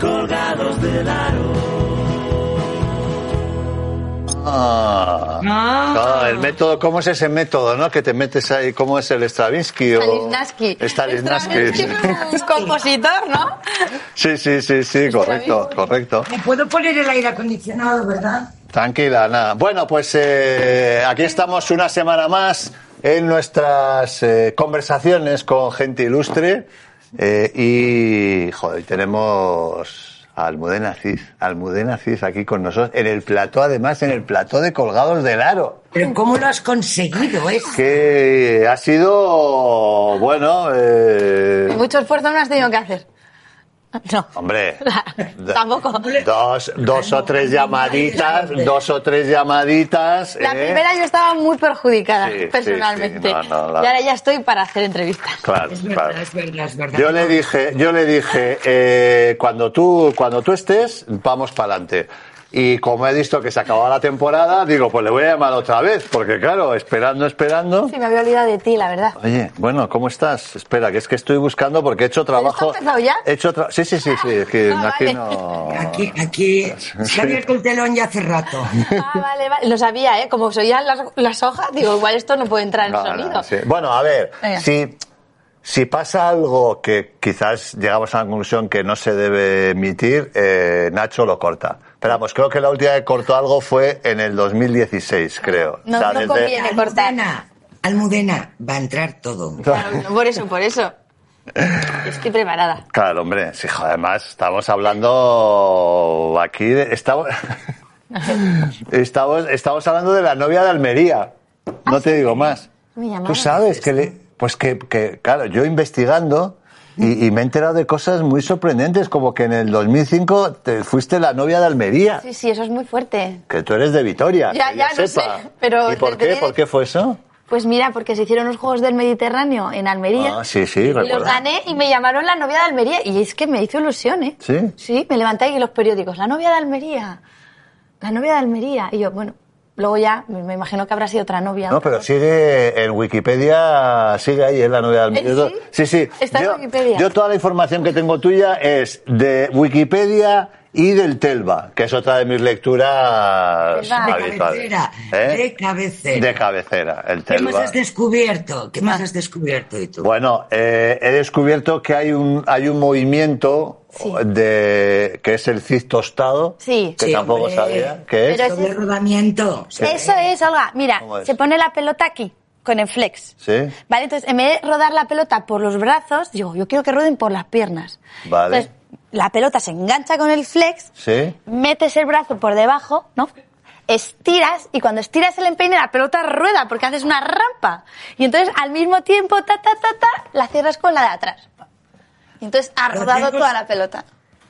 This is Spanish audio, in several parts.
colgados del aro. Ah, Ah. Ah, el método, ¿cómo es ese método, no? Que te metes ahí, ¿cómo es el Stravinsky? o- Stanislavski. Es un compositor, ¿no? Sí, sí, sí, sí, correcto, correcto. Me puedo poner el aire acondicionado, ¿verdad? Tranquila, nada. Bueno, pues eh, aquí estamos una semana más en nuestras eh, conversaciones con gente ilustre eh, y, joder, tenemos a Almudena Cid, Almudena Cid aquí con nosotros, en el plató, además, en el plató de Colgados del Aro, Pero ¿cómo lo has conseguido eso? que ha sido, bueno, eh, Mucho esfuerzo no has tenido que hacer. No. hombre, Tampoco. dos, dos o tres llamaditas, dos o tres llamaditas. La ¿eh? primera yo estaba muy perjudicada, Sí, sí, personalmente. sí, no, no, la- Y ahora ya estoy para hacer entrevistas. Claro, Es verdad, claro. es verdad, es verdad. Yo le dije, yo le dije, eh, cuando tú, cuando tú estés, vamos para adelante. Y como he visto que se acababa la temporada, digo, pues le voy a llamar otra vez, porque claro, esperando, esperando. Sí, me había olvidado de ti, la verdad. Oye, bueno, ¿cómo estás? Espera, que es que estoy buscando porque he hecho trabajo. ¿Esto ha empezado ya? He hecho tra- Sí, sí, sí, sí. es que Ah, aquí vale. no. Aquí, aquí se ha abierto el telón ya hace rato. Ah, vale, vale. Lo sabía, ¿eh? Como se oían las, las hojas, digo, igual esto no puede entrar en No, no, sonido. sí. Bueno, a ver, Venga. si, si pasa algo que quizás llegamos a la conclusión que no se debe emitir, eh, Nacho lo corta. Pero vamos, creo que la última que cortó algo fue en el 2016, creo. No, no conviene. cortar. Almudena, Almudena, va a entrar todo. Claro, no, por eso, por eso. Estoy preparada. Claro, hombre, sí, joder, además estamos hablando aquí, de- estamos, estamos, estamos hablando de la novia de Almería. No te digo más. Tú sabes que, le, pues que, que, claro, yo investigando y, y me he enterado de cosas muy sorprendentes, como que en el 2005 te fuiste la novia de Almería, Sí, sí, eso es muy fuerte. que tú eres de Vitoria. Ya, que ya, no sepa. sé, pero ¿Y por qué? ¿Por qué fue eso? Pues mira, porque se hicieron los Juegos del Mediterráneo en Almería. Ah, sí, sí, Y los recuerdo. gané y me llamaron la novia de Almería. Y es que me hizo ilusión, ¿eh? ¿Sí? Sí, me levanté y los periódicos. La novia de Almería. La novia de Almería. Y yo, bueno, luego ya me imagino que habrá sido otra novia. No, pero sigue en Wikipedia, sigue ahí en la novia de Almería. ¿Eh, sí? Sí, sí. Está en Wikipedia. yo toda la información que tengo tuya es de Wikipedia y del Telva, que es otra de mis lecturas Telva. De habituales. cabecera, ¿Eh? de cabecera. De cabecera, el ¿Qué más Telva. has descubierto? ¿Qué más has descubierto y tú? Bueno, eh, he descubierto que hay un, hay un movimiento Sí. de que es el CIS tostado, Sí. que Sí, tampoco hombre. sabía que es. Pero ese- rodamiento. Eso es, Olga. Mira, ¿Cómo es? se pone la pelota aquí, con el flex. Sí. Vale, entonces en vez de rodar la pelota por los brazos, digo, yo quiero que rueden por las piernas. Vale. Entonces, la pelota se engancha con el flex, Sí. metes el brazo por debajo, ¿no? Estiras y cuando estiras el empeine la pelota rueda porque haces una rampa. Y entonces al mismo tiempo, ta, ta, ta, ta, la cierras con la de atrás. Y entonces ha rodado hacemos- toda la pelota.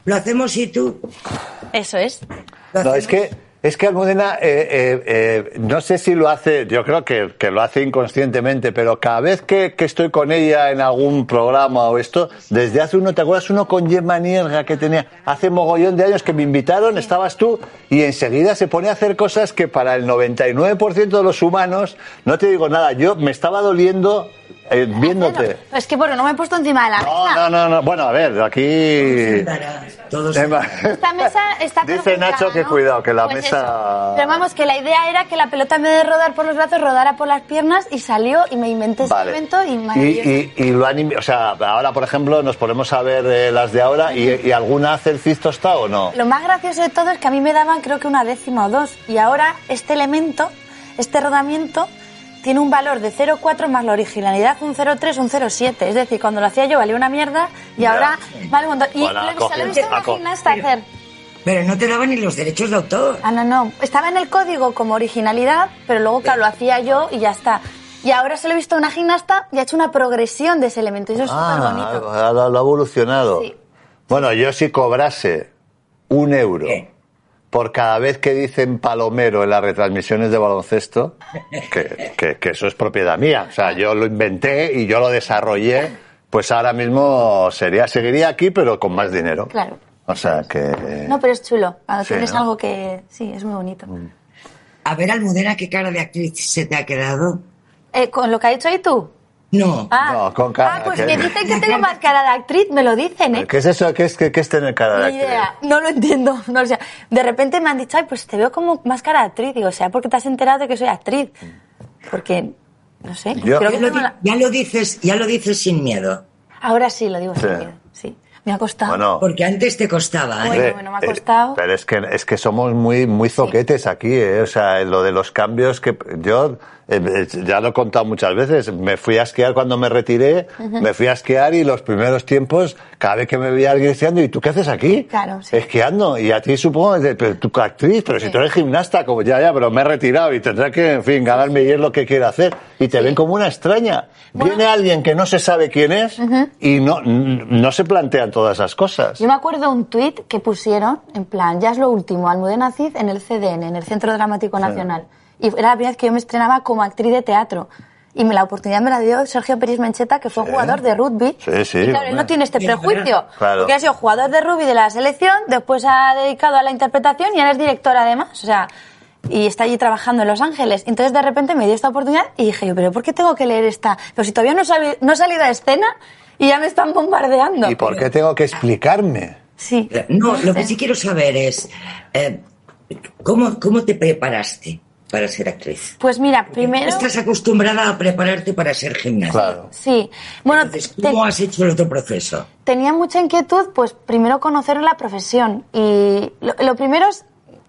Lo hacemos y tú. Eso es. No, es que, es que Almudena, eh, eh, eh, no sé si lo hace, yo creo que, que lo hace inconscientemente, pero cada vez que, que estoy con ella en algún programa o esto, desde hace uno, ¿te acuerdas uno con Gemma Nierga que tenía hace mogollón de años que me invitaron, estabas tú, y enseguida se pone a hacer cosas que para el 99% de los humanos, no te digo nada, yo me estaba doliendo eh, viéndote. Es que bueno, no me he puesto encima de la No, mesa. no, no, no, bueno, a ver, aquí... Todos. Esta mesa está Dice Nacho que ¿no? cuidado, que la Pues mesa- eso. Pero vamos, que la idea era que la pelota en vez de rodar por los brazos, rodara por las piernas y salió y me inventé ese Vale. evento y y, maravilloso. y, y lo han, o sea, ahora por ejemplo nos ponemos a ver eh, las de ahora y, y alguna hace el cisto está o no. Lo más gracioso de todo es que a mí me daban creo que una décima o dos y ahora este elemento, este rodamiento, tiene un valor de 0,4 más la originalidad un 0,3, un 0,7. Es decir, cuando lo hacía yo valía una mierda y Ya. ahora vale un montón. Y Bueno, lo he visto, una gimnasta hacer. Pero no te daban ni los derechos de autor. Ah, no, no. Estaba en el código como originalidad, pero luego, claro, lo hacía yo y ya está. Y ahora se lo he visto a una gimnasta y ha hecho una progresión de ese elemento. Eso es súper Ah, bonito. lo, lo ha evolucionado. Sí. Bueno, yo si cobrase un euro ¿Qué? Por cada vez que dicen palomero en las retransmisiones de baloncesto, que, que- que eso es propiedad mía. O sea, yo lo inventé y yo lo desarrollé, pues ahora mismo sería, seguiría aquí, pero con más dinero. Claro. O sea que. No, pero es chulo. Cuando Sí, tienes ¿no? Mm. algo que... Sí, es muy bonito. A ver, Almudena, ¿qué cara de actriz se te ha quedado? Eh, con lo que ha dicho ahí tú, No. Ah, No, con cara, ah, pues que- me dicen que tengo más cara de actriz, me lo dicen, ¿eh? ¿Qué es eso? ¿Qué es, qué, qué es tener cara de Ni actriz? idea, no lo entiendo. No, o sea, de repente me han dicho, ay, pues te veo como más cara de actriz. Digo, o sea, porque te has enterado de que soy actriz. Porque, no sé, Yo- creo que Ya lo, la- ya lo dices, ya lo dices sin miedo. Ahora sí lo digo sin Sí. miedo, sí. Me ha costado. Bueno, Porque antes te costaba. ¿eh? Bueno, bueno, me ha eh, costado. pero es que, es que somos muy, muy zoquetes aquí, ¿eh? O sea, lo de los cambios que yo, eh, eh, ya lo he contado muchas veces, me fui a esquiar cuando me retiré, me fui a esquiar y los primeros tiempos, cada vez que me veía alguien esquiando, ¿y tú qué haces aquí? Claro, sí. Esquiando. Y a ti supongo, pero tú actriz, pero si tú eres gimnasta, como ya, ya, pero me he retirado y tendré que, en fin, ganarme y es lo que quiero hacer. Y te ven como una extraña. Viene alguien que no se sabe quién es y no, no se plantean todas esas cosas. Yo me acuerdo un tuit que pusieron, en plan, ya es lo último, Almudena Cid en el CDN, en el Centro Dramático Nacional. Y era la primera vez que yo me estrenaba como actriz de teatro. Y me, la oportunidad me la dio Sergio Peris Mencheta, que fue Sí. jugador de rugby. Sí, sí, Y claro, él no tiene este prejuicio. claro. Porque ha sido jugador de rugby de la selección, después ha dedicado a la interpretación y ahora es director además. O sea, y está allí trabajando en Los Ángeles. Entonces de repente me dio esta oportunidad y dije yo, pero ¿por qué tengo que leer esta? Pero si todavía no, he sali- no he salido a escena y ya me están bombardeando. ¿Y por qué tengo que explicarme? Sí. No, lo que sí quiero saber es, eh, ¿cómo, ¿cómo te preparaste para ser actriz? Pues mira, primero... Estás acostumbrada a prepararte para ser gimnasta. Claro. Sí. Bueno, Entonces, te- ¿cómo has hecho el otro proceso? tenía mucha inquietud, pues primero conocer la profesión. Y lo, lo primero es,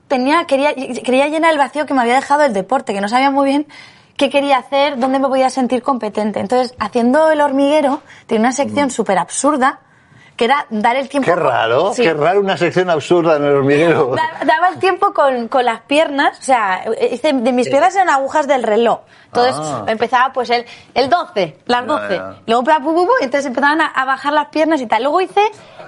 tenía, quería, quería llenar el vacío que me había dejado el deporte, que no sabía muy bien qué quería hacer, dónde me podía sentir competente. Entonces, haciendo el hormiguero, tenía una sección súper absurda, que era dar el tiempo... Qué raro, Sí. qué raro una sección absurda en el hormiguero. Da- Daba el tiempo con, con las piernas, o sea, hice- de mis piernas eran agujas del reloj. Entonces Ah. empezaba pues el, el 12, las Ya, 12. ya. Luego pa, pu, pu, pu, entonces empezaban a, a bajar las piernas y tal. Luego hice,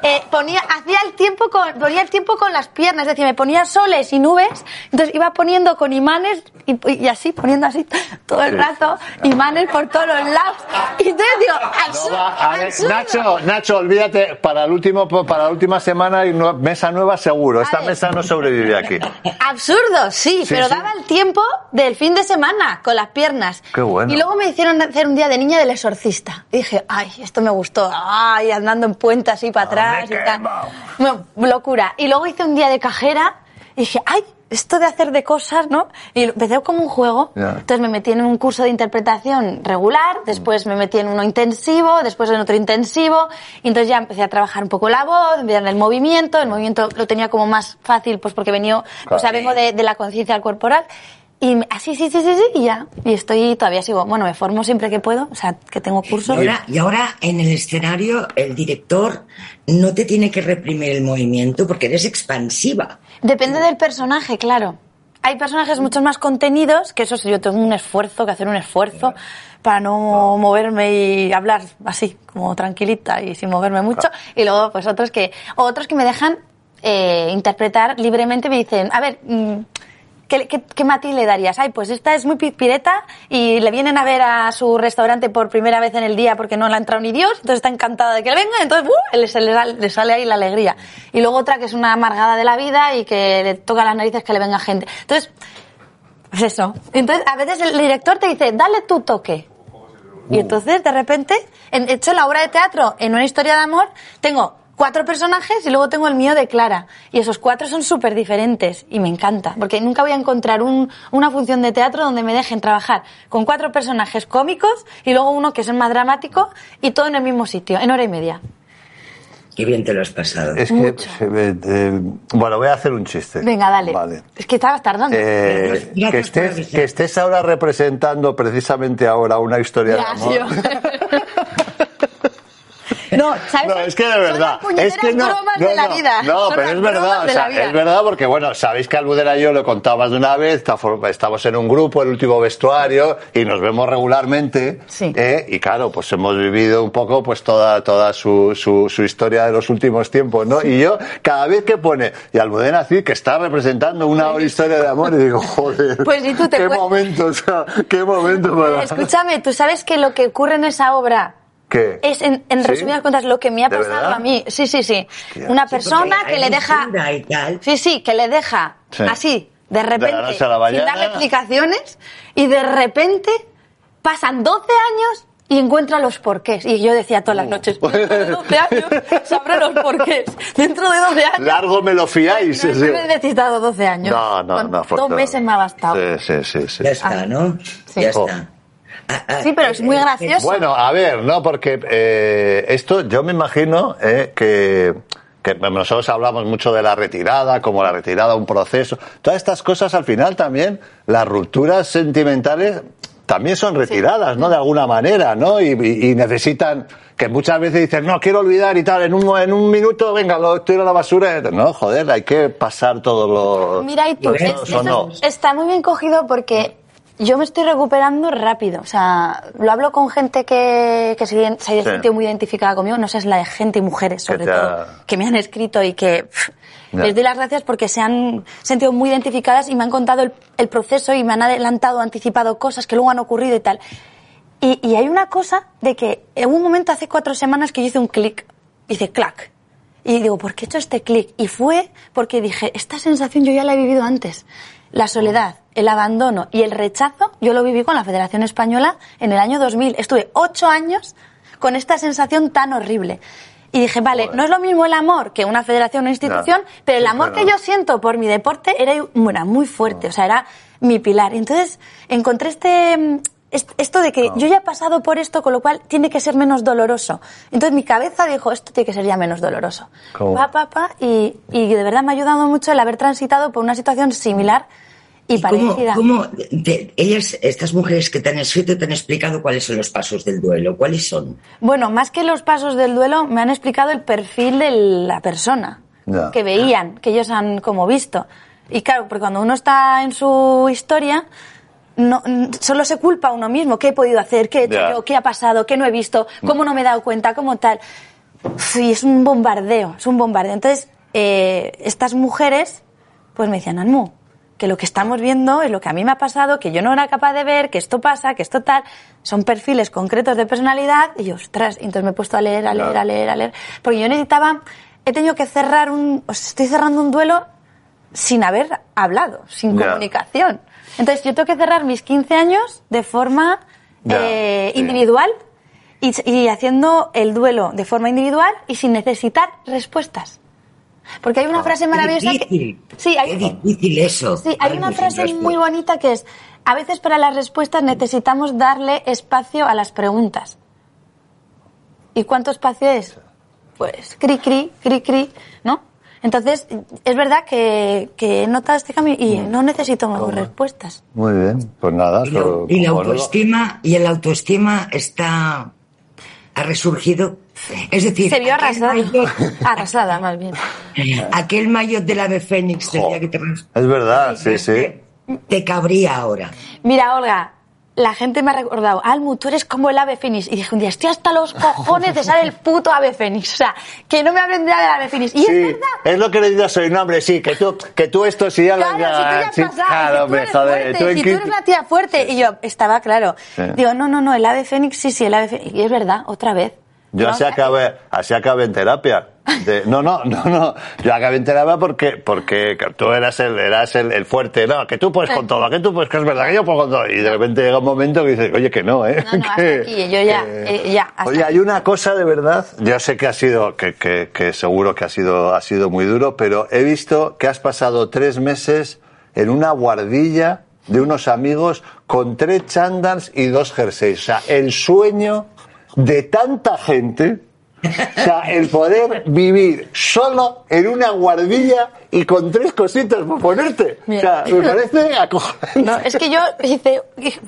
eh, ponía, hacía el tiempo con, ponía el tiempo con las piernas, es decir, me ponía soles y nubes, entonces iba poniendo con imanes y, y así, poniendo así todo el rato, imanes por todos los lados. Y entonces digo, absurdo, No a ver, absurdo. Nacho, Nacho, olvídate, para, el último, para la última semana nue- mesa nueva seguro. Esta mesa no sobrevive aquí. Absurdo, sí, Sí, pero sí. daba el tiempo del fin de semana con las piernas. Qué bueno. Y luego me hicieron hacer un día de niña del exorcista. Y dije, ay, esto me gustó. Ay, andando en puente así para atrás y tal. Bueno, locura. Y luego hice un día de cajera y dije, ay, esto de hacer de cosas, ¿no? Y empecé como un juego. Ya. Entonces me metí en un curso de interpretación regular, después me metí en uno intensivo, después en otro intensivo, y entonces ya empecé a trabajar un poco la voz, en el movimiento, el movimiento lo tenía como más fácil, pues porque venía, o sea, vengo de, de la conciencia corporal, y así, sí, sí, sí, sí, y ya, y estoy, todavía sigo, bueno, me formo siempre que puedo, o sea, que tengo Y cursos. ahora, y ahora en el escenario el director no te tiene que reprimir el movimiento porque eres expansiva. Depende del personaje, claro. Hay personajes mucho más contenidos, que eso sí, yo tengo un esfuerzo, que hacer un esfuerzo para no moverme y hablar así, como tranquilita y sin moverme mucho. Y luego, pues otros que, o otros que me dejan eh, interpretar libremente, me dicen, a ver, mm, ¿Qué, qué, matiz le darías? Ay, pues esta es muy pireta y le vienen a ver a su restaurante por primera vez en el día porque no le ha entrado ni Dios, entonces está encantada de que venga, entonces ¡uh! le, se le, sal- le sale ahí la alegría. Y luego otra que es una amargada de la vida y que le toca las narices que le venga gente. Entonces, pues eso. Entonces, a veces el director te dice, dale tu toque. Y entonces, de repente, en, hecho la obra de teatro, en una historia de amor, tengo cuatro personajes y luego tengo el mío de Clara. Y esos cuatro son súper diferentes y me encanta, porque nunca voy a encontrar un- una función de teatro donde me dejen trabajar con cuatro personajes cómicos y luego uno que es el más dramático y todo en el mismo sitio, en hora y media. Qué bien te lo has pasado. Es que, eh, eh, bueno, voy a hacer un chiste. Venga, dale. Vale. Es que estabas tardando. Eh, Gracias que, estés, avisar. que estés ahora representando precisamente ahora una historia de Ya, amor. No, ¿sabes? No, es que de Son verdad. las Es que no, bromas no, de la vida. No, Son pero es verdad. o sea, es verdad porque, bueno, sabéis que Almudena y yo lo he contado más de una vez. Estamos en un grupo, el último vestuario, y nos vemos regularmente. Sí. ¿eh? Y claro, pues hemos vivido un poco pues toda, toda su, su, su historia de los últimos tiempos, ¿no? Y yo, cada vez que pone, y Almudena sí que está representando una historia de amor, y digo, joder. Pues, ¿y tú te qué puedes- momento, o sea, qué momento para. Escúchame, tú sabes que lo que ocurre en esa obra ¿Qué? es, en, en ¿Sí? resumidas cuentas, lo que me ha ¿De pasado verdad? a mí. Sí, sí, sí. Hostia. Una Sí, persona porque que le deja. y tal. Sí, sí, que le deja Sí. así, de De repente, a la sin darle explicaciones, y de repente pasan 12 años y encuentra los porqués. Y yo decía todas las noches, dentro de 12 años sabré los porqués. Dentro de 12 años. Largo me lo fiáis. No, sí. no he necesitado 12 años. No, no, Con no. Dos meses me ha bastado. Sí, sí, sí. sí. Ya está, ¿no? Sí. Ya Oh. está. Sí, pero es muy eh, gracioso. Bueno, a ver, ¿no? Porque eh, esto yo me imagino eh, que, que nosotros hablamos mucho de la retirada, como la retirada, un proceso. Todas estas cosas al final también, las rupturas sentimentales también son retiradas, ¿no? De alguna manera, ¿no? Y, necesitan, que muchas veces dicen, no, quiero olvidar y tal, en un, en un minuto, venga, lo tiro a la basura. No, joder, hay que pasar todo lo... Mira, y tú, es- no. está muy bien cogido porque yo me estoy recuperando rápido. O sea, lo hablo con gente que, que se, se ha sentido muy identificada conmigo, no sé, es la de gente y mujeres, sobre ha- todo, que me han escrito y que pff, les doy las gracias porque se han sentido muy identificadas y me han contado el, el proceso y me han adelantado, anticipado cosas que luego han ocurrido y tal. Y, y hay una cosa de que en un momento hace cuatro semanas que yo hice un clic, hice clac. Y digo, ¿por qué he hecho este clic? Y fue porque dije, esta sensación yo ya la he vivido antes. La soledad, el abandono y el rechazo, yo lo viví con la Federación Española en el año 2000. Estuve ocho años con esta sensación tan horrible. Y dije, vale, Joder. no es lo mismo el amor que una federación o una institución, Ya. pero el Sí, amor claro. que yo siento por mi deporte era, era muy fuerte, o sea, era mi pilar. Y entonces encontré este, mm, est- esto de que yo ya he pasado por esto, con lo cual tiene que ser menos doloroso. Entonces mi cabeza dijo, esto tiene que ser ya menos doloroso. Pa, pa, y, y de verdad me ha ayudado mucho el haber transitado por una situación similar y, ¿Y cómo, parecida. cómo te- ellas, estas mujeres que te han escrito, te han explicado cuáles son los pasos del duelo? ¿Cuáles son? Bueno, más que los pasos del duelo, me han explicado el perfil de la persona Ya. que veían, que ellos han como visto. Y claro, porque cuando uno está en su historia, no, solo se culpa a uno mismo. ¿Qué he podido hacer? ¿Qué he hecho yo? ¿Qué ha pasado? ¿Qué no he visto? ¿Cómo no me he dado cuenta? ¿Cómo tal? Sí, es un bombardeo, es un bombardeo. Entonces, eh, estas mujeres, pues me decían, Anmu, que lo que estamos viendo es lo que a mí me ha pasado, que yo no era capaz de ver, que esto pasa, que esto tal. Son perfiles concretos de personalidad y ostras, y entonces me he puesto a leer, a leer, a leer, a leer. Porque yo necesitaba, he tenido que cerrar un, o sea, estoy cerrando un duelo sin haber hablado, sin comunicación. Entonces yo tengo que cerrar mis 15 años de forma eh, sí. individual y, y haciendo el duelo de forma individual y sin necesitar respuestas. Porque hay una frase Qué maravillosa difícil. que... Sí, hay, Qué difícil eso. Sí, hay Ay, una pues, frase muy bonita que es, a veces para las respuestas necesitamos darle espacio a las preguntas. ¿Y cuánto espacio es? Pues cri, cri, cri, cri, ¿no? Entonces, es verdad que, que he notado este cambio y no necesito respuestas. Muy bien, pues nada. Y, y la autoestima, y el autoestima está, ha resurgido. Es decir, Se vio arrasada. maillot- Arrasada, más bien. aquel maillot del ave fénix del Jo, día que te Es verdad, sí, sí. te cabría ahora. Mira, Olga, la gente me ha recordado, Almu, tú eres como el ave fénix. Y dije un día, estoy hasta los cojones de ser el puto ave fénix. O sea, que no me hablen de del ave fénix. Y Sí, es verdad. es lo que le digo, soy un hombre, sí, que tú, que tú esto sí ya lo Claro, si tú ya sí, pasado, claro, si tú hombre, eres joder, fuerte, tú si tú eres una tía fuerte. Y yo, estaba claro. Sí. Digo, no, no, no, el ave fénix, sí, sí, el ave fénix. Y es verdad, otra vez. Yo No, así acabé, así acabé en terapia. De- no, no, no, no. Yo acabé en terapia porque, porque tú eras el, eras el, el fuerte, no, que tú puedes con todo, que tú puedes, que es verdad, que yo puedo con todo. Y de repente llega un momento que dices, oye, que no, ¿eh? No, no, hasta Que- aquí, yo ya, que- eh, ya, hasta Oye, hay una cosa de verdad, yo sé que ha sido, que, que, que seguro que ha sido, ha sido muy duro, pero he visto que has pasado tres meses en una guardilla de unos amigos con tres chandals y dos jerseys. O sea, el sueño de tanta gente. O sea, el poder vivir solo en una guardilla y con tres cositas por ponerte. O sea, me parece acojonante. No, es que yo hice,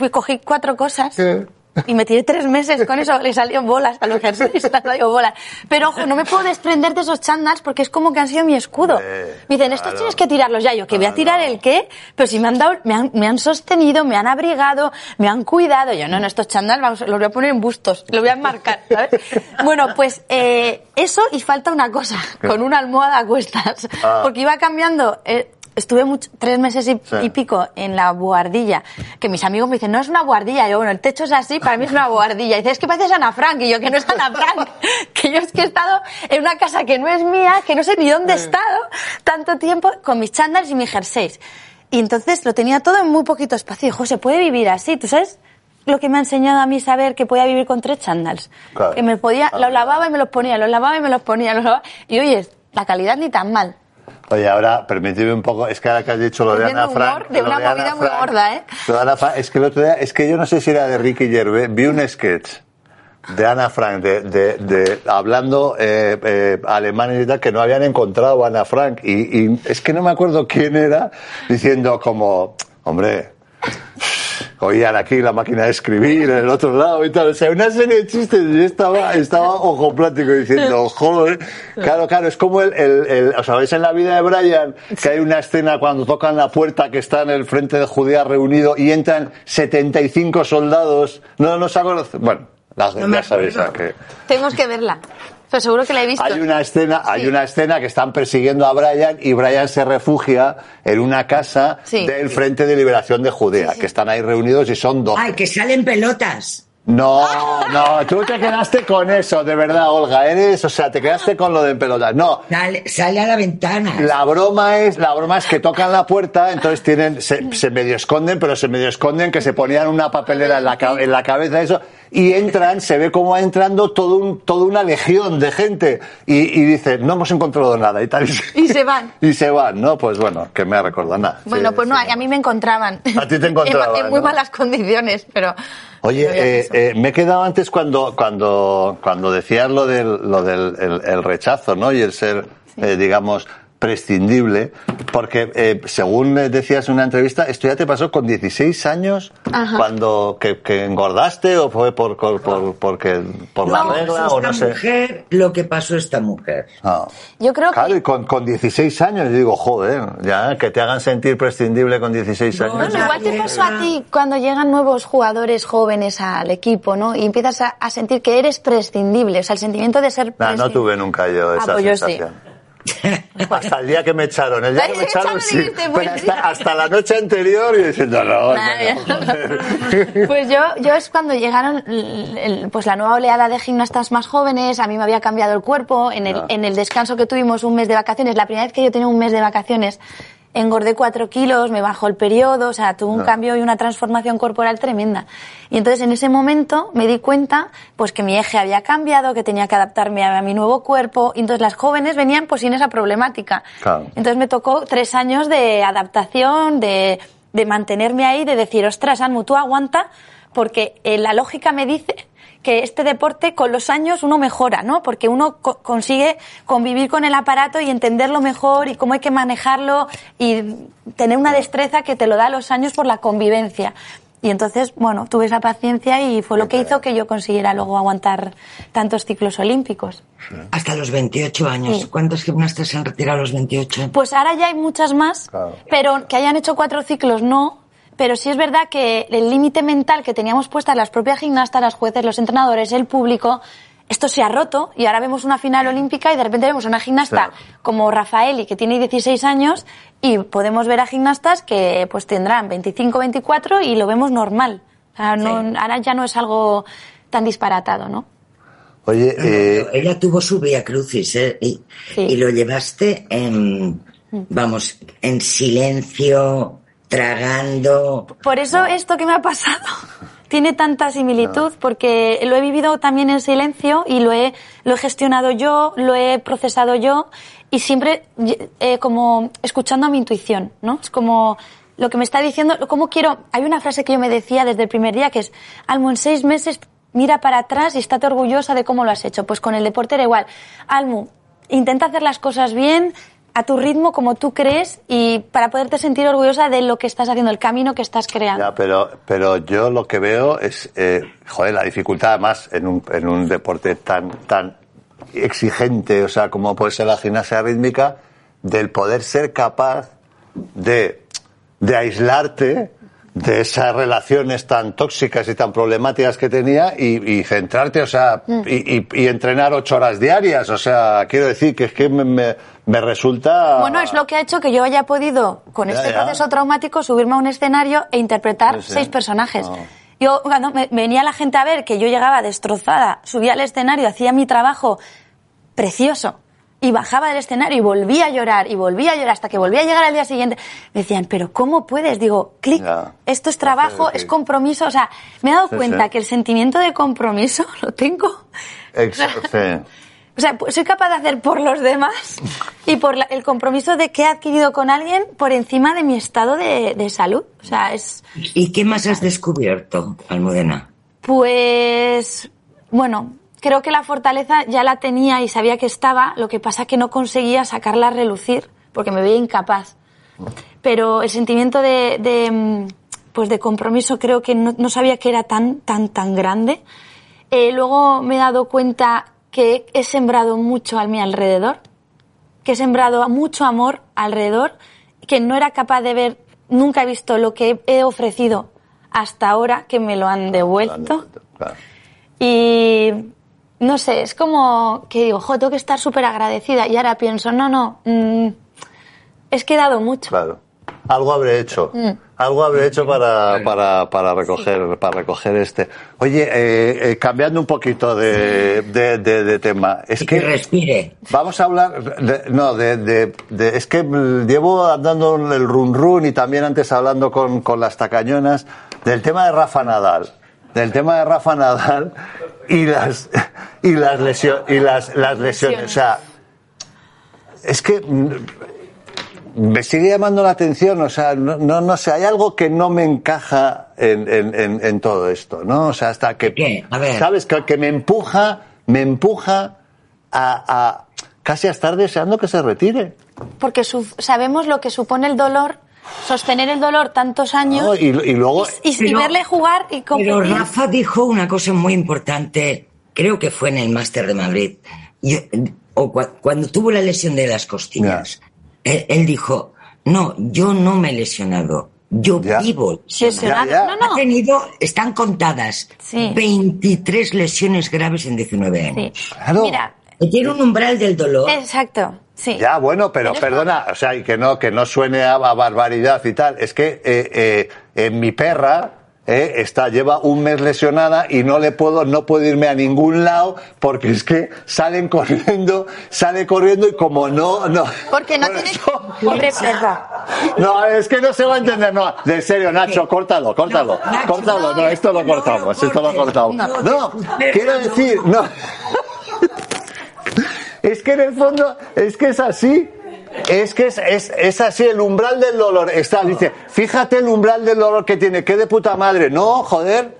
cogí cuatro cosas ¿Qué? Y me tiré tres meses con eso, le salieron bolas a los jerseys, le salieron bolas. Pero ojo, no me puedo desprender de esos chandals porque es como que han sido mi escudo. Eh, Me dicen, estos claro. tienes que tirarlos ya. Yo, ¿que voy a tirar el qué? Pero si me han dado, me han, me han sostenido, me han abrigado, me han cuidado. Yo, no, no, estos chandals vamos, los voy a poner en bustos, los voy a enmarcar, ¿sabes? bueno, pues eh, eso y falta una cosa, con una almohada a cuestas. Ah. Porque iba cambiando... eh, Estuve mucho- tres meses y, Sí. y pico en la buhardilla, que mis amigos me dicen, no es una buhardilla, yo, bueno, el techo es así, para mí es una buhardilla. Y dice, es que pareces Ana Frank, y yo, que no es Ana Frank, que yo es que he estado en una casa que no es mía, que no sé ni dónde he estado tanto tiempo, con mis chándals y mis jerseys. Y entonces lo tenía todo en muy poquito espacio. Y, Dijo, se puede vivir así, ¿tú sabes? lo que me ha enseñado a mí saber que podía vivir con tres chandals. Claro. Que me podía, Ah, los lavaba y me los ponía, los lavaba y me los ponía, los lavaba. Y oye, la calidad ni tan mal. Oye, ahora, permíteme un poco, es que ahora que has dicho lo de Ana Frank... de una movida muy gorda, ¿eh? lo de Ana Frank, es que el otro día, es que yo no sé si era de Ricky Gervais, vi un sketch de Ana Frank, de, de, de- hablando eh, eh, alemanes y tal, que no habían encontrado a Ana Frank, y, y es que no me acuerdo quién era, diciendo como, hombre, oían aquí la máquina de escribir en el otro lado y tal. O sea, una serie de chistes y yo estaba, estaba ojo plático diciendo, joder. Claro, claro, es como el, el, el- o sea, ¿veis en la vida de Brian que hay una escena cuando tocan la puerta que está en el frente de Judea reunido y entran 75 soldados? No, no se ha conocido. Bueno, las, No ya sabéis a qué. Tenemos que verla. Pero seguro que la he visto. Hay una escena, hay Sí. una escena que están persiguiendo a Brian y Brian se refugia en una casa Sí. del Frente de Liberación de Judea, que están ahí reunidos y son dos. Ay, que salen pelotas. No, no, tú te quedaste con eso, de verdad, Olga. Eres, o sea, te quedaste con lo de pelotas. No, Sale, sale a la ventana. la broma es, la broma es que tocan la puerta, entonces tienen, se, se medio esconden, pero se medio esconden que se ponían una papelera en la, en la cabeza, eso, y entran, se ve como va entrando todo un, toda una legión de gente, y, y dice, no hemos encontrado nada, y tal. Y se van. Y se van, ¿no? Pues bueno, que me ha recordado nada. Bueno, Sí, pues no, sí. a mí me encontraban. A ti te encontraban, En, en muy ¿no? malas condiciones, pero. Oye, eh. Eh, me he quedado antes cuando, cuando, cuando decías lo del, lo del el, el rechazo, ¿no? Y el ser, eh, digamos, prescindible, porque eh, según decías en una entrevista, esto ya te pasó con 16 años, Ajá. cuando que, que engordaste o fue por, por, por, porque, por la No, regla pasó o no sé. mujer lo que pasó esta mujer. Ah. Yo creo Claro, que. y con, con 16 años, yo digo, joder, ya que te hagan sentir prescindible con 16 años. Bueno, igual te pasó a ti cuando llegan nuevos jugadores jóvenes al equipo, ¿no? Y empiezas a, a sentir que eres prescindible, o sea, el sentimiento de ser Nah, prescindible. no tuve nunca yo Ah, esa pues yo sí. Hasta el día que me echaron. El día que me Echaron sí. Pero hasta, hasta la noche anterior y diciendo, no. Pues yo, yo es cuando llegaron pues la nueva oleada de gimnastas más jóvenes, a mí me había cambiado el cuerpo, en el, Ah. en el descanso que tuvimos un mes de vacaciones, la primera vez que yo tenía un mes de vacaciones, engordé cuatro kilos, me bajó el periodo, o sea, tuve un cambio y una transformación corporal tremenda. Y entonces en ese momento me di cuenta, pues que mi eje había cambiado, que tenía que adaptarme a, a mi nuevo cuerpo, y entonces las jóvenes venían pues sin esa problemática. Claro. Entonces me tocó tres años de adaptación, de, de mantenerme ahí, de decir, ostras, Almu, tú aguanta, porque eh, la lógica me dice que este deporte con los años uno mejora, ¿no? Porque uno co- consigue convivir con el aparato y entenderlo mejor y cómo hay que manejarlo y tener una destreza que te lo da los años por la convivencia. Y entonces, bueno, tuve esa paciencia y fue lo que hizo que yo consiguiera luego aguantar tantos ciclos olímpicos. Hasta los 28 años. Sí. ¿Cuántos gimnastas se han retirado a los 28? Pues ahora ya hay muchas más, Claro. pero que hayan hecho cuatro ciclos no. Pero sí es verdad que el límite mental que teníamos puestas las propias gimnastas, las jueces, los entrenadores, el público, esto se ha roto y ahora vemos una final olímpica y de repente vemos una gimnasta Claro. como Rafaeli que tiene 16 años y podemos ver a gimnastas que pues tendrán 25, 24 y lo vemos normal. O sea, no- ahora ya no es algo tan disparatado, ¿no? Oye, eh, Ella tuvo su vía crucis, ¿eh? Y, Sí. y lo llevaste en, vamos, en silencio, tragando. Por eso esto que me ha pasado tiene tanta similitud, porque lo he vivido también en silencio y lo he, lo he gestionado yo, lo he procesado yo y siempre eh, como escuchando a mi intuición, ¿no? Es como lo que me está diciendo, cómo quiero... Hay una frase que yo me decía desde el primer día que es, Almo, en seis meses mira para atrás y estate orgullosa de cómo lo has hecho. Pues con el deporte era igual. Almu, intenta hacer las cosas bien, a tu ritmo, como tú crees, y para poderte sentir orgullosa de lo que estás haciendo, el camino que estás creando. pero, pero yo lo que veo es, eh, joder, la dificultad además en un, en un deporte tan, tan exigente, o sea, como puede ser la gimnasia rítmica, del poder ser capaz de, de aislarte de esas relaciones tan tóxicas y tan problemáticas que tenía y, y centrarte, o sea, Mm. y, y- y entrenar ocho horas diarias. O sea, quiero decir que es que me, me- me resulta... Bueno, es lo que ha hecho que yo haya podido, con Ya, este ya. proceso traumático, subirme a un escenario e interpretar seis personajes. Yo, cuando me- venía la gente a ver que yo llegaba destrozada, subía al escenario, hacía mi trabajo precioso, y bajaba del escenario y volvía a llorar y volvía a llorar hasta que volvía a llegar al día siguiente. Me decían, pero ¿cómo puedes? Digo, clic, esto es trabajo, es compromiso. O sea, me he dado Sí, cuenta sí. que el sentimiento de compromiso lo tengo. Ex- sí. O sea, pues soy capaz de hacer por los demás y por la- el compromiso de que he adquirido con alguien por encima de mi estado de, de salud. O sea, es, ¿Y qué más has descubierto, Almudena? pues, bueno, creo que la fortaleza ya la tenía y sabía que estaba, lo que pasa que no conseguía sacarla a relucir porque me veía incapaz. Pero el sentimiento de, de, mm, pues de compromiso creo que no, no sabía que era tan, tan, tan grande. Eh, luego me he dado cuenta que he sembrado mucho a mi alrededor, que he sembrado mucho amor alrededor, que no era capaz de ver, nunca he visto lo que he ofrecido hasta ahora que me lo han devuelto. Claro. Y no sé, es como que digo, jo, tengo que estar súper agradecida. Y ahora pienso, no, no, mm, es que he dado mucho. Claro. Algo habré hecho. Mm. Algo habré hecho para, para, para recoger, para recoger este. Oye, eh, eh, cambiando un poquito de, de, de- de tema. Es Y que que respire. vamos a hablar, de- no, de, de, de- es que llevo andando el run run y también antes hablando con, con las tacañonas del tema de Rafa Nadal. Del tema de Rafa Nadal y las, y las lesiones, y las, las lesiones. O sea, es que mm, me sigue llamando la atención, o sea, no, no, no sé, hay algo que no me encaja en, en, en, en todo esto, ¿no? O sea, hasta que, ¿Qué? A ver. ¿sabes? Que, que me empuja, me empuja a, a casi a estar deseando que se retire. Porque su- sabemos lo que supone el dolor, sostener el dolor tantos años ¿no? Y, y luego, y, y Pero- verle jugar y competir. Pero Rafa dijo una cosa muy importante, creo que fue en el Máster de Madrid, Yo- o cua- cuando tuvo la lesión de las costillas. Él, él dijo, no, yo no me he lesionado, yo Ya. vivo. Sí, lesionado". Ya, ya. No, no. Ha tenido, están contadas, Sí. 23 lesiones graves en 19 años. Sí. Claro. Mira, Tiene un umbral del dolor. exacto, sí. Ya, bueno, pero Pero perdona, o sea, y que no, que no suene a, a barbaridad y tal. Es que eh, eh, en mi perra eh, está, lleva un mes lesionada y no le puedo, no puedo irme a ningún lado porque es que salen corriendo, sale corriendo y como no, no. Porque no Por tiene... eso- Hombre, perra. no, es que no se va a entender, no. De serio, Nacho, córtalo, córtalo. No, Nacho, córtalo, no, no, esto lo no cortamos, esto lo cortamos. No, No, no, quiero no. decir, no. Es que en el fondo, es que es así. Es que es, es, es así, el umbral del dolor. Está, dice, fíjate el umbral del dolor que tiene, qué de puta madre. No, joder.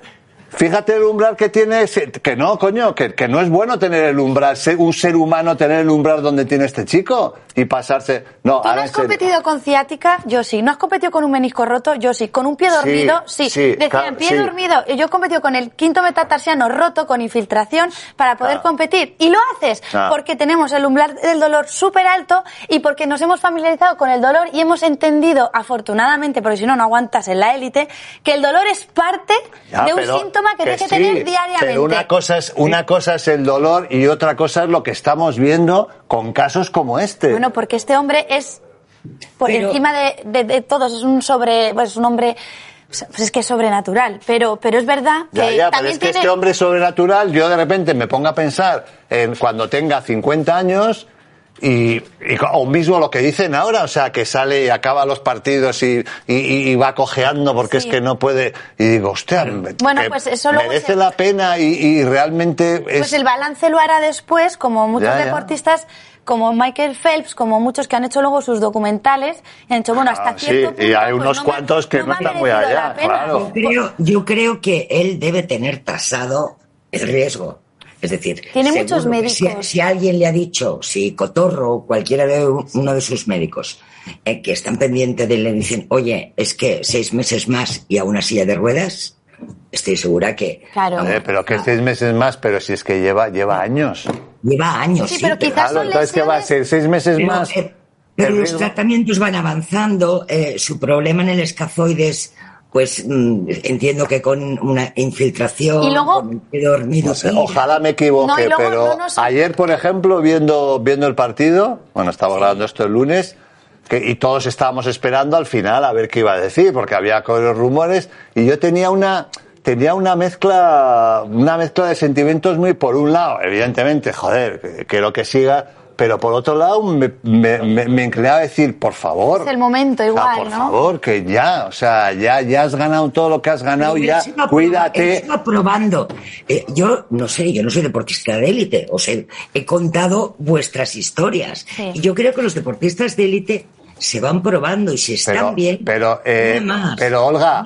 Fíjate el umbral que tiene, ese- que no, coño, que, que no es bueno tener el umbral, un ser humano tener el umbral donde tiene este chico y pasarse. No, ¿Tú no has competido con ciática? Yo sí. ¿No has competido con un menisco roto? Yo sí. ¿Con un pie dormido? Sí. sí, Decían, pie sí. dormido. Y Yo he competido con el quinto metatarsiano roto, con infiltración, para poder Ah. competir. Y lo haces Ah. porque tenemos el umbral del dolor súper alto y porque nos hemos familiarizado con el dolor y hemos entendido, afortunadamente, porque si no, no aguantas en la élite, que el dolor es parte Ya, de un pero síntoma que, tienes que sí, tener diariamente. Pero una cosa es una cosa es el dolor y otra cosa es lo que estamos viendo con casos como este. Bueno, porque este hombre es por Pero- encima de, de- de todos, es un sobre, pues es un hombre, pues es que es sobrenatural, pero, pero es verdad que ya, ya, pero también es que tiene... este hombre sobrenatural, yo de repente me pongo a pensar en cuando tenga 50 años y, o mismo lo que dicen ahora, o sea, que sale y acaba los partidos y, y- y va cojeando porque Sí. es que no puede. Y digo, hostia, Bueno, pues eso merece la pena y, y realmente es. Pues el balance lo hará después, como muchos Ya, ya. deportistas, como Michael Phelps, como muchos que han hecho luego sus documentales, y han dicho, bueno, hasta Ah, sí, cierto punto... y hay pues unos no me- cuantos que no ha están muy allá, claro. Yo creo, yo creo que él debe tener tasado el riesgo. Es decir, Tiene seguro muchos que médicos. Si, si alguien le ha dicho, si Cotorro o cualquiera de uno de sus médicos eh, que están pendientes de él le dicen, oye, es que seis meses más y a una silla de ruedas, estoy segura que Claro. Eh, pero que seis meses más, pero si es que lleva, lleva años. lleva años. Sí, pero quizás Claro, son entonces que va a ser seis meses Pero, más. eh, pero los tratamientos van avanzando. eh, su problema en el escafoides, pues mm, entiendo que con una infiltración, Y luego- con el pie dormido. No sé, sí. ojalá me equivoque, No, y luego pero no ayer, por ejemplo, viendo, viendo el partido, bueno, estaba grabando esto el lunes, que, y todos estábamos esperando al final a ver qué iba a decir, porque había los rumores, y yo tenía una, tenía una mezcla, una mezcla de sentimientos muy, por un lado, evidentemente, joder, que- quiero que siga, pero por otro lado me, me, me, me inclinaba a decir, por favor. Es el momento o sea, igual, por ¿no? favor, que ya, o sea, ya, ya has ganado todo lo que has ganado, Pero ya, cuídate. probando. Eh, yo no sé, yo no soy deportista de élite. Os he, he contado vuestras historias. Sí. Y yo creo que los deportistas de élite se van probando y si están Pero, bien. pero, eh, más, pero Olga.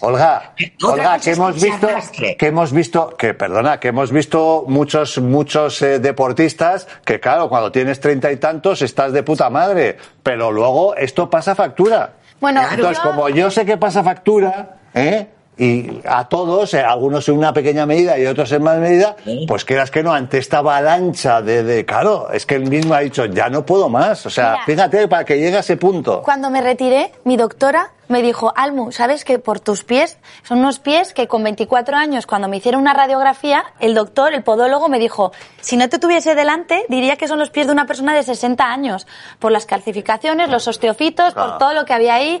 Olga, Eh, Olga, cosa que hemos visto, arrastre. que hemos visto, que perdona, que hemos visto muchos, muchos eh, deportistas que claro, cuando tienes treinta y tantos estás de puta madre, pero luego esto pasa factura. Bueno, Entonces, yo- como yo sé que pasa factura, ¿eh? Y a todos, eh, algunos en una pequeña medida y otros en más medida, pues quieras que no, ante esta avalancha de, de, claro, es que él mismo ha dicho, ya no puedo más. O sea, Mira. fíjate para que llegue a ese punto. Cuando me retiré, mi doctora me dijo, Almu, ¿sabes que por tus pies, son unos pies que con 24 años, cuando me hicieron una radiografía, el doctor, el podólogo, me dijo, si no te tuviese delante, diría que son los pies de una persona de 60 años, por las calcificaciones, los osteofitos, Ah. por todo lo que había ahí.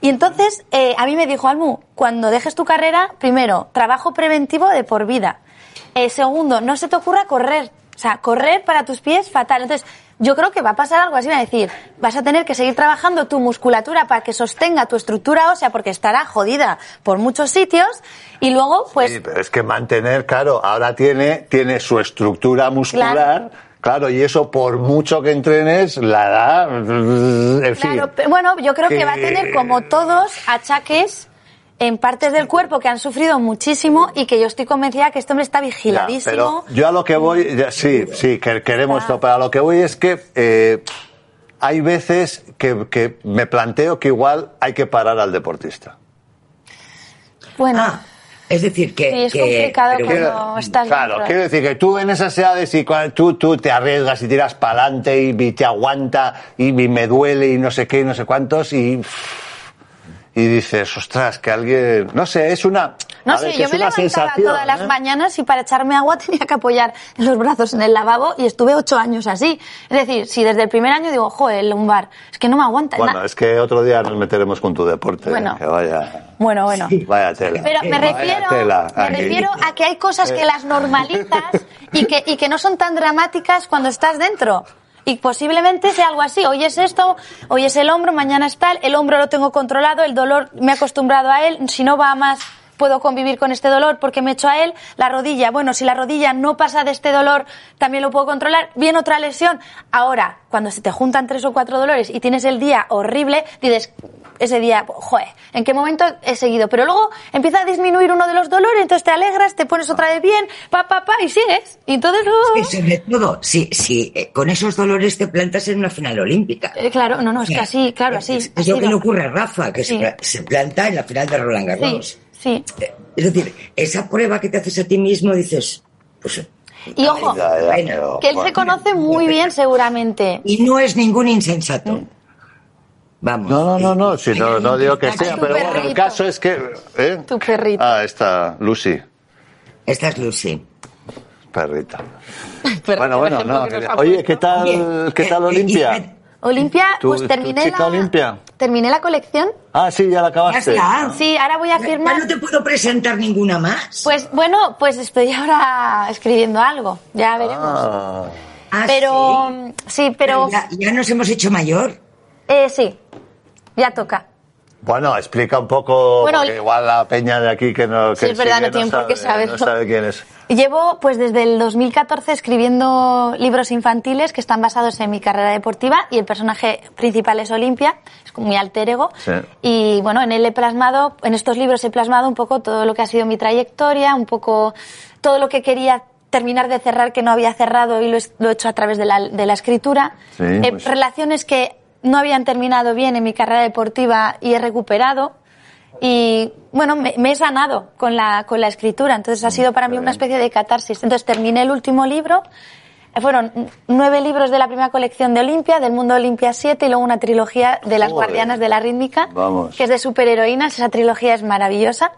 Y entonces, eh, a mí me dijo, Almu, cuando dejes tu carrera, primero, trabajo preventivo de por vida. Eh, segundo, no se te ocurra correr. O sea, correr para tus pies, fatal. Entonces, yo creo que va a pasar algo así, va a decir, vas a tener que seguir trabajando tu musculatura para que sostenga tu estructura ósea porque estará jodida por muchos sitios y luego, pues, Sí, pero es que mantener, claro, ahora tiene, tiene su estructura muscular, claro. Y eso por mucho que entrenes, la en fin. claro, bueno, yo creo que... que- va a tener como todos achaques en partes del cuerpo que han sufrido muchísimo y que yo estoy convencida que este hombre está Ya, vigiladísimo. pero yo a lo que voy, ya, sí, sí, que queremos esto, pero a lo que voy es que eh, hay veces que, que me planteo que igual hay que parar al deportista. Bueno, Ah, es decir, que. Sí, es que- complicado pero cuando- estás claro, dentro. quiero decir que tú en esas edades y cuando tú, tú te arriesgas y tiras para adelante y, y te aguanta y, y me duele y no sé qué y no sé cuántos y, y dices, ostras, que alguien, no sé, es una... No sé, yo me levantaba todas las ¿eh? mañanas y para echarme agua tenía que apoyar los brazos en el lavabo y estuve ocho años así. Es decir, si desde el primer año digo, joder, el lumbar, es que no me aguanta. Bueno, es que otro día nos meteremos con tu deporte. Bueno. Que vaya, bueno, bueno. vaya tela. Pero me Vaya refiero, tela, me refiero a que hay cosas que las normalizas y que, y que no son tan dramáticas cuando estás dentro. Y posiblemente sea algo así. Hoy es esto, hoy es el hombro, mañana es tal. El hombro lo tengo controlado, el dolor me he acostumbrado a él. Si no va a más, puedo convivir con este dolor porque me echo a él. La rodilla, bueno, si la rodilla no pasa de este dolor, también lo puedo controlar. Bien, otra lesión. Ahora, cuando se te juntan tres o cuatro dolores y tienes el día horrible, dices, ese día, joder, ¿en qué momento he seguido? Pero luego empieza a disminuir uno de los dolores, entonces te alegras, te pones otra vez bien, pa, pa, pa, y sigues. Y entonces luego... Y sobre todo, si, si eh, con esos dolores te plantas en una final olímpica. Eh, claro, no, no, es que así, claro, así. Es, así lo que le ocurre a Rafa, que se Sí. se, planta en la final de Roland Garros. Sí, sí. Eh, Es decir, esa prueba que te haces a ti mismo, dices, pues. Y ojo, Ya, ya, Bueno, pero, que él se conoce muy bien seguramente. Y no es ningún insensato. Vamos. No, no, no, no, si no, no digo que sea, pero bueno, el caso es que... ¿eh? Tu perrito. Ah, está, Lucy, Esta es Lucy. perrita. Bueno, bueno, no. que Oye, ¿qué tal, qué tal eh, Olimpia? Olimpia, ¿Tu- pues terminé chica la... Olimpia? Terminé la colección. Ah, sí, ya la acabaste. Ya está. Sí, ahora voy a Ya firmar... no te puedo presentar ninguna más. Pues bueno, pues estoy ahora escribiendo algo, ya veremos. Ah, Ah, pero sí. sí, pero ya, ya nos hemos hecho mayor. eh, sí, ya toca. bueno, explica un poco, Bueno, porque igual la peña de aquí que no... Sí, que es verdad, no tienen por qué sabe- saberlo. No sabe quién es. Llevo pues desde el 2014 escribiendo libros infantiles que están basados en mi carrera deportiva y el personaje principal es Olimpia, es como mi alter ego. Sí. Y bueno, en él he plasmado, en estos libros he plasmado un poco todo lo que ha sido mi trayectoria, un poco todo lo que quería terminar de cerrar que no había cerrado y lo, he- lo he hecho a través de la, de la escritura. Sí, Eh, pues- Relaciones que no habían terminado bien en mi carrera deportiva y he recuperado. Y bueno, me, me he sanado con la, con la escritura, entonces ha sido para mí una especie de catarsis. Entonces terminé el último libro, fueron nueve libros de la primera colección de Olimpia, del mundo Olimpia 7 y luego una trilogía de las Joder. guardianas de la rítmica, Vamos. que es de superheroínas, esa trilogía es maravillosa.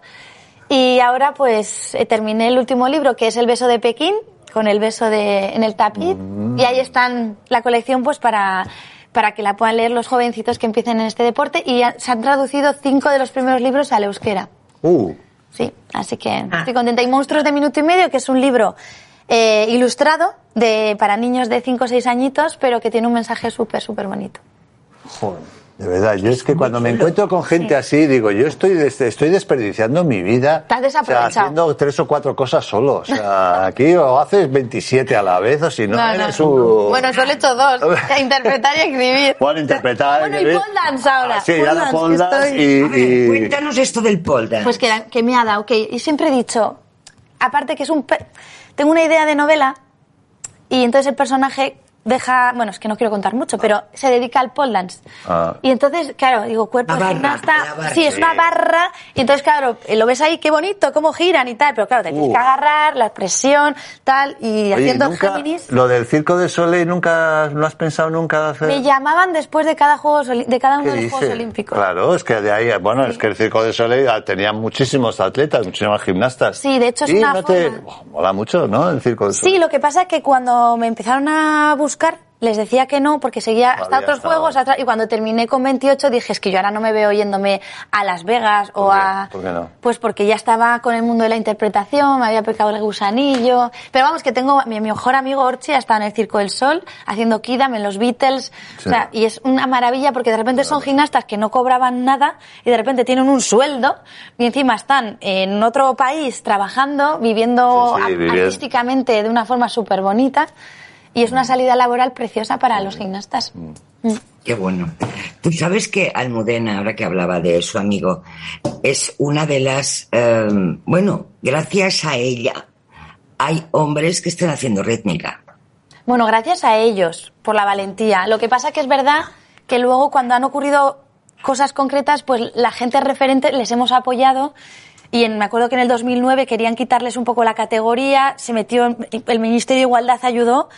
Y ahora pues eh, terminé el último libro, que es El beso de Pekín, con el beso de, en el tapiz, y ahí están la colección pues para para que la puedan leer los jovencitos que empiecen en este deporte y ya- se han traducido cinco de los primeros libros al euskera. Uh, Sí, así que Ah. estoy contenta. Y Monstruos de Minuto y Medio, que es un libro eh, ilustrado de, para niños de 5 o 6 añitos, pero que tiene un mensaje súper, súper bonito. Joder. De verdad, yo es que cuando me encuentro con gente así, digo, yo estoy des- estoy desperdiciando mi vida. Estás desaprovechado. O sea, haciendo tres o cuatro cosas solo. O sea, aquí o haces 27 a la vez o si no, eres un... Bueno, solo he hecho dos. interpretar y escribir. Bueno, interpretar. Bueno, y escribir. pole dance ahora. Ah, sí, Pole ya la dance, pole que dance estoy- y, ver, y- cuéntanos esto del pole dance. Pues que, que me ha dado, que y siempre he dicho, aparte que es un... pe- Tengo una idea de novela y entonces el personaje deja, bueno, es que no quiero contar mucho, pero se dedica al pole dance. Ah. Y entonces, claro, digo, cuerpo barra, gimnasta, barra. sí, es una Sí. barra, y entonces, claro, eh, lo ves ahí, qué bonito, cómo giran y tal, pero claro, te tienes Uh. que agarrar, la presión, tal, y Oye, haciendo nunca- Géminis. Lo del Circo de Soleil, ¿nunca lo has pensado nunca hacer? Me llamaban después de cada, juegos, oli- de cada uno ¿Qué de los dice? Juegos Olímpicos. Claro, es que de ahí, bueno, es que el Circo de Soleil ah, tenía muchísimos atletas, muchísimas gimnastas. Sí, de hecho es Y una no te... forma- Oh, mola mucho, ¿no? El Circo de Soleil. Sí, lo que pasa es que cuando me empezaron a buscar, les decía que no, porque seguía hasta otros estado. juegos atrás. Y cuando terminé con 28 dije, es que yo ahora no me veo yéndome a Las Vegas o a... ¿Por qué no? Pues porque ya estaba con el mundo de la interpretación, me había pecado el gusanillo. Pero vamos, que tengo... Mi, mejor amigo Orchi ha estado en el Circo del Sol, haciendo Kidam en los Beatles. Sí. O sea, y es una maravilla porque de repente son gimnastas que no cobraban nada y de repente tienen un sueldo y encima están en otro país trabajando, viviendo Sí, sí, a- viviendo. artísticamente de una forma súper bonita y es una salida laboral preciosa para los gimnastas. Mm. Qué bueno. Tú sabes que Almudena, ahora que hablaba de su amigo, es una de las, eh, bueno, gracias a ella hay hombres que están haciendo rítmica. Bueno, gracias a ellos por la valentía. Lo que pasa que es verdad que luego cuando han ocurrido cosas concretas, pues la gente referente les hemos apoyado y en- me acuerdo que en el 2009 querían quitarles un poco la categoría, se metió, el Ministerio de Igualdad ayudó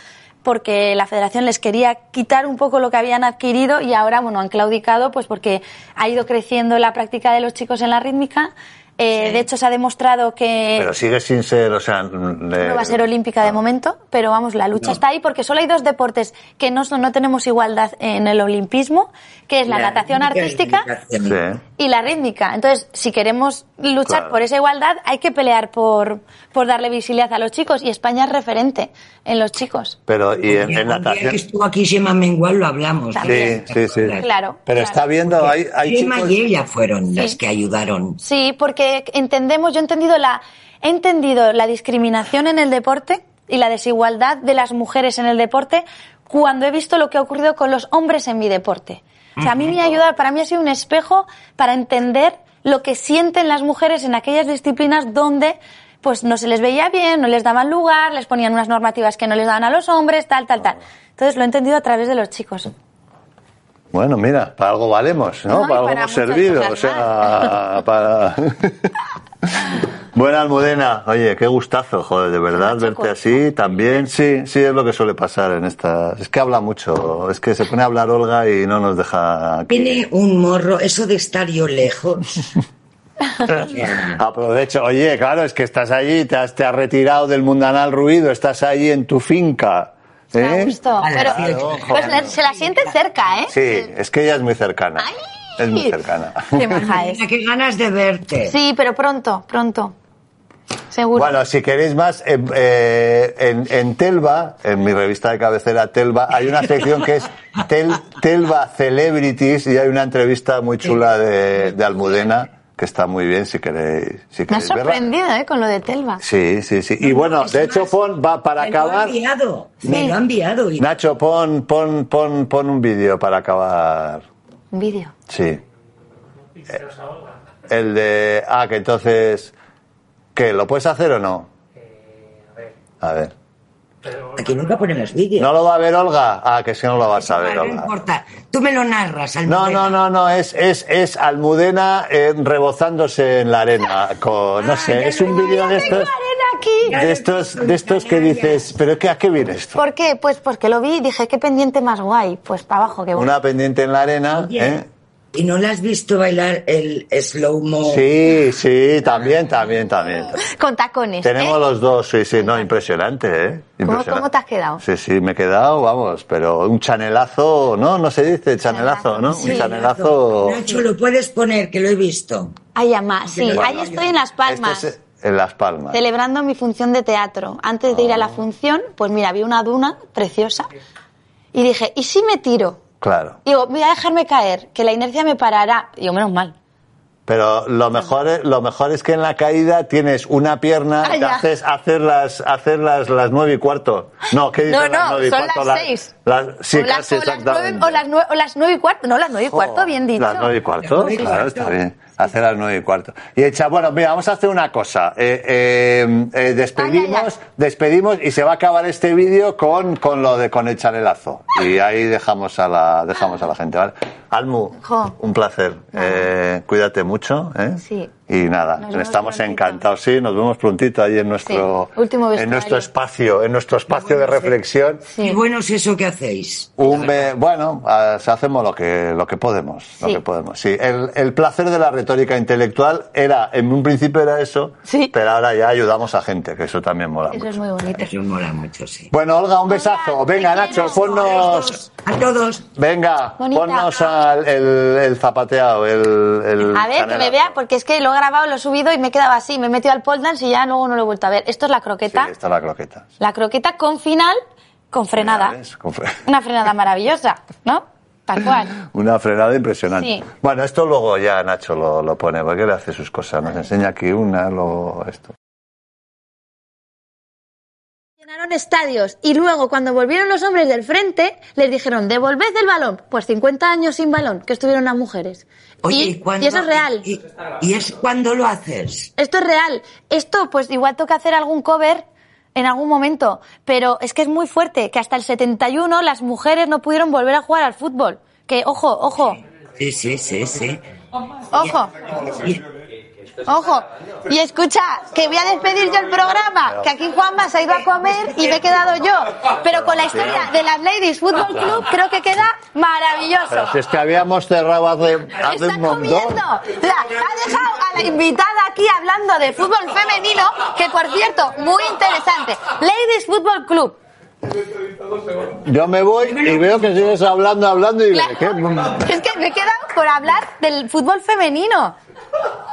porque la federación les quería quitar un poco lo que habían adquirido y ahora, bueno, han claudicado pues porque ha ido creciendo la práctica de los chicos en la rítmica. Eh, Sí. De hecho, se ha demostrado que Pero sigue sin ser, o sea... no va a ser olímpica de momento, pero vamos, la lucha No. está ahí porque solo hay dos deportes que no, no tenemos igualdad en el olimpismo, que es la, natación artística la natación. Sí. Y la rítmica. Entonces, si queremos luchar Claro. por esa igualdad, hay que pelear por, por darle visibilidad a los chicos y España es referente en los chicos. Pero, y en, en natación... que estuvo aquí Gemma Mengual lo hablamos. También. Sí, sí, sí. Claro. Pero claro. está viendo, hay, hay Gemma chicos... y ella fueron Sí. las que ayudaron. Sí, porque entendemos, yo he entendido la, he entendido la discriminación en el deporte y la desigualdad de las mujeres en el deporte cuando he visto lo que ha ocurrido con los hombres en mi deporte. O sea, a mí me ha ayudado, para mí ha sido un espejo para entender lo que sienten las mujeres en aquellas disciplinas donde pues no se les veía bien, no les daban lugar, les ponían unas normativas que no les daban a los hombres, tal, tal, tal. Entonces lo he entendido a través de los chicos. Bueno, mira, para algo valemos, ¿no? Para algo para hemos servido, o sea, para... Buena Almudena, oye, qué gustazo, joder, de verdad, verte así también, sí, sí, es lo que suele pasar en estas... Es que habla mucho, es que se pone a hablar Olga y no nos deja aquí. Tiene un morro, eso de estar yo lejos. Aprovecho, oye, claro, es que estás allí, te has, te has retirado del mundanal ruido, estás allí en tu finca. Me ha ¿eh? Pero pues, la- se la siente cerca, ¿eh? Sí, es que ella es muy cercana. Es muy cercana. Qué maja es. Qué ganas de verte. Sí, pero pronto, pronto. Seguro. Bueno, si queréis más, eh, eh, en, en Telva, en mi revista de cabecera Telva, hay una sección que es Tel- Telva Celebrities y hay una entrevista muy chula de, de Almudena que está muy bien si queréis, si Me ha queréis verla. sorprendido, ¿eh? Con lo de Telva. Sí, sí, sí. Y bueno, de hecho, pon, va para Me lo ha acabar. enviado. Me lo ha enviado. y- Nacho, pon, pon, pon, pon un vídeo para acabar. Un vídeo. Sí. Eh, El de. Ah, que entonces. ¿Qué? ¿Lo puedes hacer o no? A ver. Aquí nunca ponemos vídeo. ¿No lo va a ver Olga? Ah, que si no lo vas a ver, no Olga. importa. Tú me lo narras. No, Almudena. no, no, no, es, es, es Almudena eh, rebozándose en la arena. Con, no Ah, sé, es un vídeo de estos. aquí. De estos, de estos que dices, ¿pero qué, a qué viene esto? ¿Por qué? Pues porque lo vi y dije, qué pendiente más guay. Pues para abajo, bueno. Una pendiente en la arena, ¿eh? ¿Y no la has visto bailar el slow-mo? Sí, sí, también, también, también. Con tacones. Tenemos ¿eh? los dos, sí, sí, no, impresionante, ¿eh? ¿Cómo, Impresionante. cómo te has quedado? Sí, sí, me he quedado, vamos, pero un chanelazo, ¿no? No se dice chanelazo, ¿no? Sí. un chanelazo. Nacho, lo puedes poner, que lo he visto. Ay, ama, sí, Bueno, ahí estoy en Las Palmas. Este es, En Las Palmas. celebrando mi función de teatro. Antes de ir a la función, pues mira, vi una duna preciosa y dije, ¿y si me tiro? Claro. Digo, voy a dejarme caer, que la inercia me parará. Digo, menos mal. Pero lo mejor, es, lo mejor es que en la caída tienes una pierna Ah, que ya. haces hacer las hacer las, las nueve y cuarto. No, ¿qué dices No, las no, nueve y son cuarto? las seis. las- sí, o, las, casi las nueve, exactamente. o, las nueve, o las nueve y cuarto. No, las nueve y cuarto, bien dicho. Las nueve y cuarto, Las y claro, está bien. Hacer las nueve y cuarto. Y echa, bueno, mira, vamos a hacer una cosa. Eh, eh, eh, despedimos, Ay, ay, despedimos y se va a acabar este vídeo con, con lo de con el chanelazo. Y ahí dejamos a la, dejamos a la gente, ¿vale? Almu, Jo. un placer. Eh, cuídate mucho, ¿eh? Sí. Y nada, Nos estamos prontito. encantados. Sí, nos vemos prontito ahí en nuestro, Sí, último en nuestro espacio, en nuestro espacio de reflexión. Sí. Y bueno es eso que hacéis. Un bueno, ah, hacemos lo que, lo que podemos, lo Sí. que podemos. Sí, el, el placer de la retórica intelectual era, en un principio era eso, Sí. pero ahora ya ayudamos a gente, que eso también mola Eso mucho. es muy bonito. Eso mola mucho, sí. Bueno, Olga, un besazo. Olga, Venga, Nacho, ponnos, A todos. venga, Bonita. ponnos al- el, el zapateado, el, el A ver, que me vea, porque es que lo grabado, lo he subido y me he quedado así. Me he metido al pole dance y ya luego no lo he vuelto a ver. Esto es la Sí, croqueta. está la croqueta. La croqueta con final, con frenada. ¿Ves? Con fre- Una frenada maravillosa, ¿no? Tal cual. Una frenada impresionante. Sí. Bueno, esto luego ya Nacho lo, lo pone, porque él hace sus cosas. Nos enseña aquí una, luego esto. Estadios y luego cuando volvieron los hombres del frente les dijeron devolved el balón. Pues 50 años sin balón que estuvieron las mujeres. Oye, y, ¿y, cuándo- y eso es real. Y, y es cuando lo haces. Esto es real. Esto, pues igual toca hacer algún cover en algún momento, pero es que es muy fuerte, que hasta el 71 las mujeres no pudieron volver a jugar al fútbol. Que, ojo, ojo, Sí, sí, sí, sí. ojo, ojo. Y escucha, que voy a despedir yo el programa, que aquí Juanma se ha ido a comer y me he quedado yo. Pero con la historia de las Ladies Football Club creo que queda maravilloso. Pero si es que habíamos cerrado hace, hace un montón. comiendo. La- ha dejado a la invitada aquí hablando de fútbol femenino, que por cierto, muy interesante. Ladies Football Club. Yo me voy y veo que sigues hablando, hablando y digo, ¿qué? Es que me he quedado por hablar del fútbol femenino.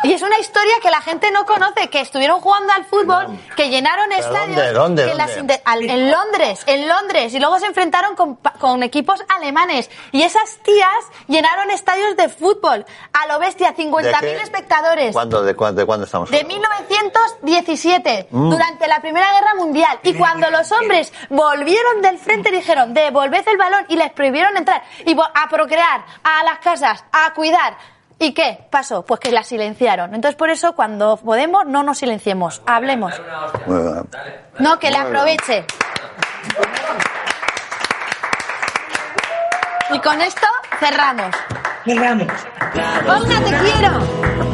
Y es una historia que la gente no conoce, que estuvieron jugando al fútbol, que llenaron ¿Pero estadios. dónde, dónde, que dónde? las inte- al- en Londres, en Londres. Y luego se enfrentaron con, equipos alemanes. Y esas tías llenaron estadios de fútbol. A lo bestia, ¿De 50.000 qué? espectadores. ¿Cuándo, de, cuándo, de cuándo estamos De hablando? 1917, Mm. durante la Primera Guerra Mundial. Y cuando los hombres volvieron del frente, dijeron, devolved el balón y les prohibieron entrar. Y a procrear, a las casas, a cuidar. ¿Y qué pasó? Pues que la silenciaron. Entonces, por eso, cuando podemos, no nos silenciemos. Hablemos. No, que bien. aproveche. Y con esto cerramos. Cerramos. Te quiero.